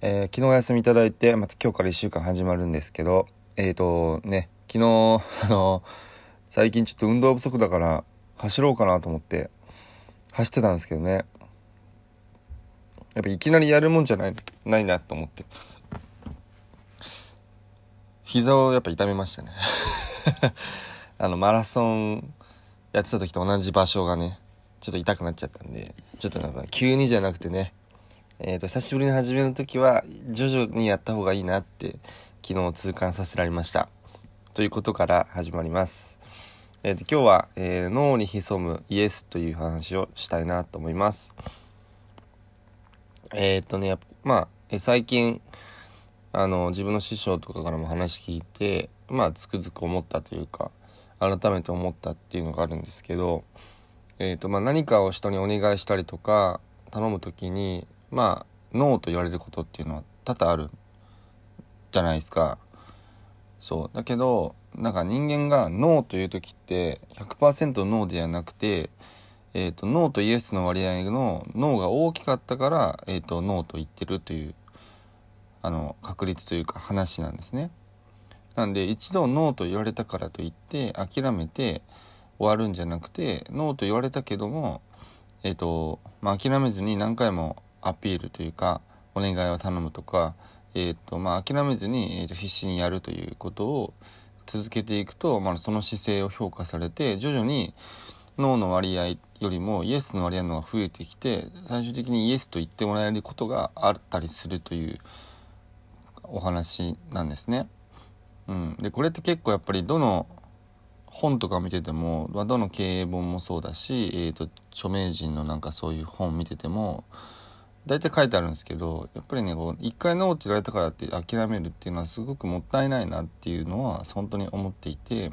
えー昨日お休みいただいて、また今日から1週間始まるんですけど、えーとね、昨日、あの、最近ちょっと運動不足だから走ろうかなと思って走ってたんですけどね。やっぱいきなりやるもんじゃない、ないなと思って。膝をやっぱ痛めましたね。あの、マラソンやってた時と同じ場所がね、ちょっと痛くなっちゃったんで、ちょっとなんか急にじゃなくてね、えっ、と、久しぶりに始める時は、徐々にやった方がいいなって、昨日痛感させられました。ということから始まります。えーと今日は、えー脳に潜むイエスという話をしたいなと思います。えっ、とね、まあ、えー最近、あの、自分の師匠とかからも話聞いて、まあ、つくづく思ったというか、改めて思ったっていうのがあるんですけど、えーとまあ、何かを人にお願いしたりとか頼む時にまあノーと言われることっていうのは多々あるじゃないですか。そう。だけどなんか人間がノーという時って100%ノーではなくて、えー、とノーとイエスの割合のノーが大きかったから、えー、とノーと言ってるというあの確率というか話なんですね。なんで一度ノーと言われたからといって諦めて終わるんじゃなくてノーと言われたけどもえっ、と、まあ、諦めずに何回もアピールというかお願いを頼むとかえっ、とまあ諦めずに、えーと必死にやるということを続けていくと、まあ、その姿勢を評価されて徐々にノーの割合よりもイエスの割合の方が増えてきて最終的にイエスと言ってもらえることがあったりするというお話なんですね。うん、でこれって結構やっぱりどの本とか見てても、どの経営本もそうだし、えー、と著名人のなんかそういう本見てても大体書いてあるんですけどやっぱりねこう一回ノーって言われたからって諦めるっていうのはすごくもったいないなっていうのは本当に思っていて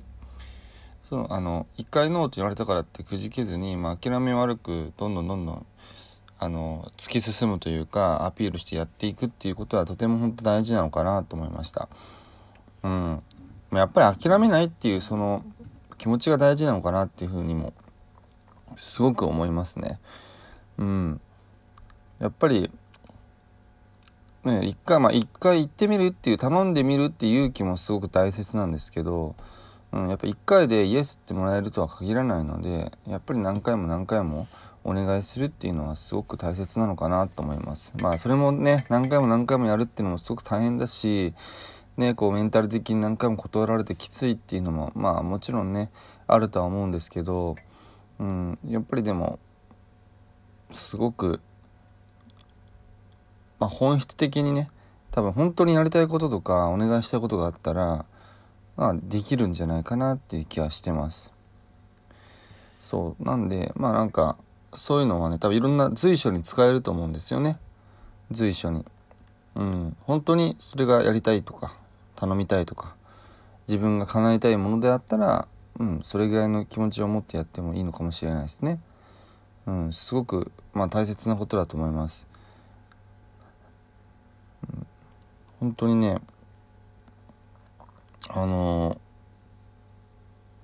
そのあの一回ノーって言われたからってくじけずに、まあ、諦め悪くどんどんどんどんあの突き進むというかアピールしてやっていくっていうことはとても本当大事なのかなと思いました。うん、やっぱり諦めないっていうその気持ちが大事なのかなっていうふうにもすごく思いますね。うん。やっぱりね一回まあ一回行ってみるっていう頼んでみるっていう勇気もすごく大切なんですけど、うん、やっぱ一回でイエスってもらえるとは限らないのでやっぱり何回も何回もお願いするっていうのはすごく大切なのかなと思います。まあそれもね何回も何回もやるっていうのもすごく大変だしね、こうメンタル的に何回も断られてきついっていうのもまあもちろんねあるとは思うんですけど、うん、やっぱりでもすごく、まあ、本質的にね多分本当にやりたいこととかお願いしたいことがあったら、まあ、できるんじゃないかなっていう気はしてます。そうなんでまあなんかそういうのはね多分いろんな随所に使えると思うんですよね随所に。うん、本当にそれがやりたいとか頼みたいとか自分が叶えたいものであったら、うん、それぐらいの気持ちを持ってやってもいいのかもしれないですね。うん、すごく、まあ、大切なことだと思います。うん、本当にねあの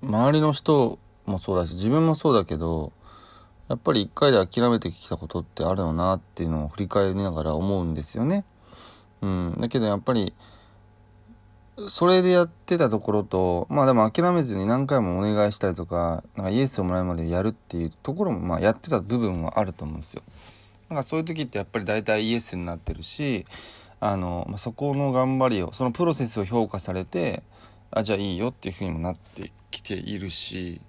周りの人もそうだし自分もそうだけどやっぱり一回で諦めてきたことってあるよなっていうのを振り返りながら思うんですよね。うん、だけどやっぱりそれでやってたところとまあでも諦めずに何回もお願いしたりとかなんかイエスをもらうまでやるっていうところもまあやってた部分はあると思うんですよ。なんかそういう時ってやっぱり大体イエスになってるしあの、ま、そこの頑張りをそのプロセスを評価されてあじゃあいいよっていうふうにもなってきているし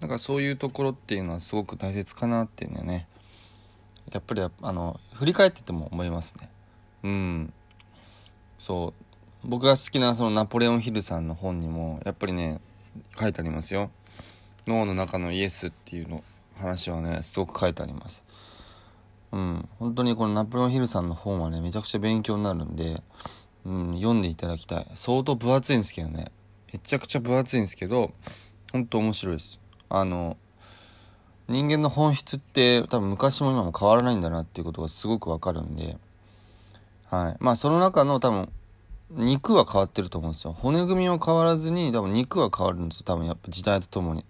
なんかそういうところっていうのはすごく大切かなっていうのはねやっぱりあの振り返ってても思いますね。うん。そう。僕が好きなそのナポレオンヒルさんの本にもやっぱりね書いてありますよ。脳の中のイエスっていうの話はねすごく書いてあります。うん。本当にこのナポレオンヒルさんの本はねめちゃくちゃ勉強になるんで、うん、読んでいただきたい。相当分厚いんですけどね。めちゃくちゃ分厚いんですけど本当面白いです。あの人間の本質って多分昔も今も変わらないんだなっていうことがすごくわかるんではい。まあその中の多分肉は変わってると思うんですよ。骨組みは変わらずに多分肉は変わるんですよ。多分やっぱ時代とともに。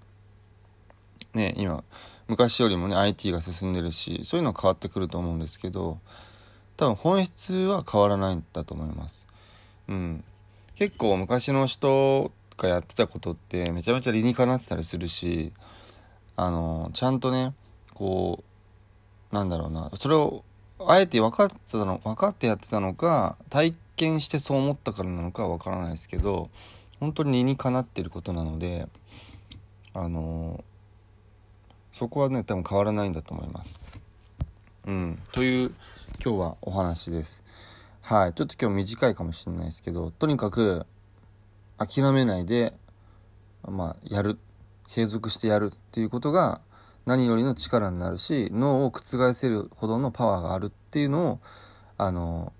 ね今昔よりもね IT が進んでるしそういうのは変わってくると思うんですけど多分本質は変わらないんだと思います。うん。結構昔の人がやってたことってめちゃめちゃ理にかなってたりするしあのちゃんとねこうなんだろうなそれをあえて分かってたの分かってやってたのか体験してそう思ったからなのかは分からないですけど本当に理にかなってることなのであのそこはね多分変わらないんだと思います。うん、という今日はお話です。はい、ちょっと今日短いかもしれないですけどとにかく諦めないでまあやる継続してやるっていうことが何よりの力になるし脳を覆せるほどのパワーがあるっていうのをあの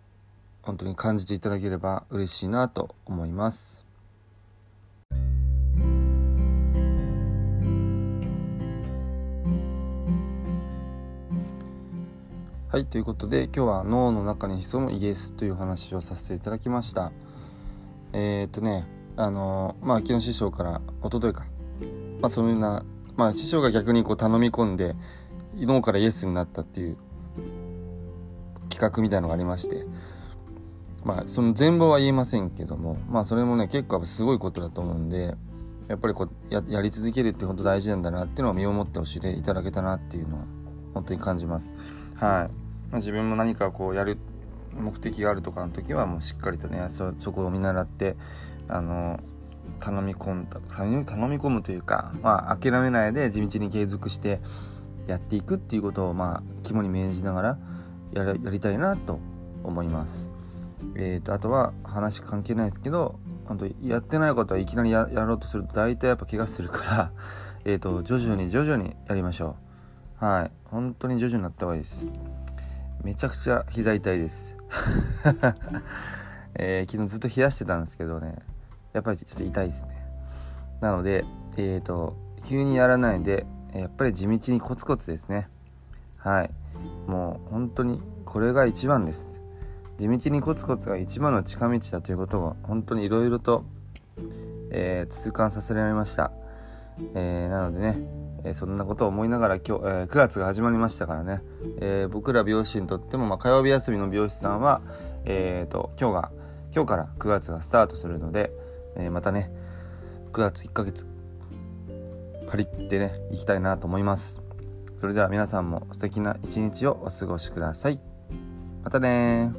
本当に感じていただければ嬉しいなと思います。はいということで今日は脳の中に潜むイエスという話をさせていただきました。えー、っとねあのまあ昨日師匠から一昨日か。まあそんなまあ師匠が逆にこう頼み込んで脳からイエスになったっていう企画みたいのがありまして。まあその全貌は言えませんけどもまあそれもね結構すごいことだと思うんでやっぱりこうややり続けるって本当大事なんだなっていうのを身をもって教えていただけたなっていうのは本当に感じます。はい、ま、自分も何かこうやる目的があるとかの時はもうしっかりとねそそこを見習ってあの頼み込んだ頼み込むというか、まあ、諦めないで地道に継続してやっていくっていうことを、まあ、肝に銘じながらややりたいなと思います。えーと、あとは話関係ないですけど本当やってないことはいきなりやろうとすると大体やっぱ怪我するからえと徐々に徐々にやりましょうはい。本当に徐々になった方がいいです。めちゃくちゃ膝痛いです、えー、昨日ずっと冷やしてたんですけどね。やっぱりちょっと痛いですね。なのでえっ、ー、と急にやらないでやっぱり地道にコツコツですね。はい。もう本当にこれが一番です。地道にコツコツが一番の近道だということが本当にいろいろと、えー、痛感させられました、えー、なのでね、えー、そんなことを思いながら今日、え9月が始まりましたからね、え僕ら美容師にとっても、まあ、火曜日休みの美容師さんは、えーと今日が今日から9月がスタートするので、えー、またね9月1ヶ月借りてね行きたいなと思います。それでは皆さんも素敵な一日をお過ごしください。またね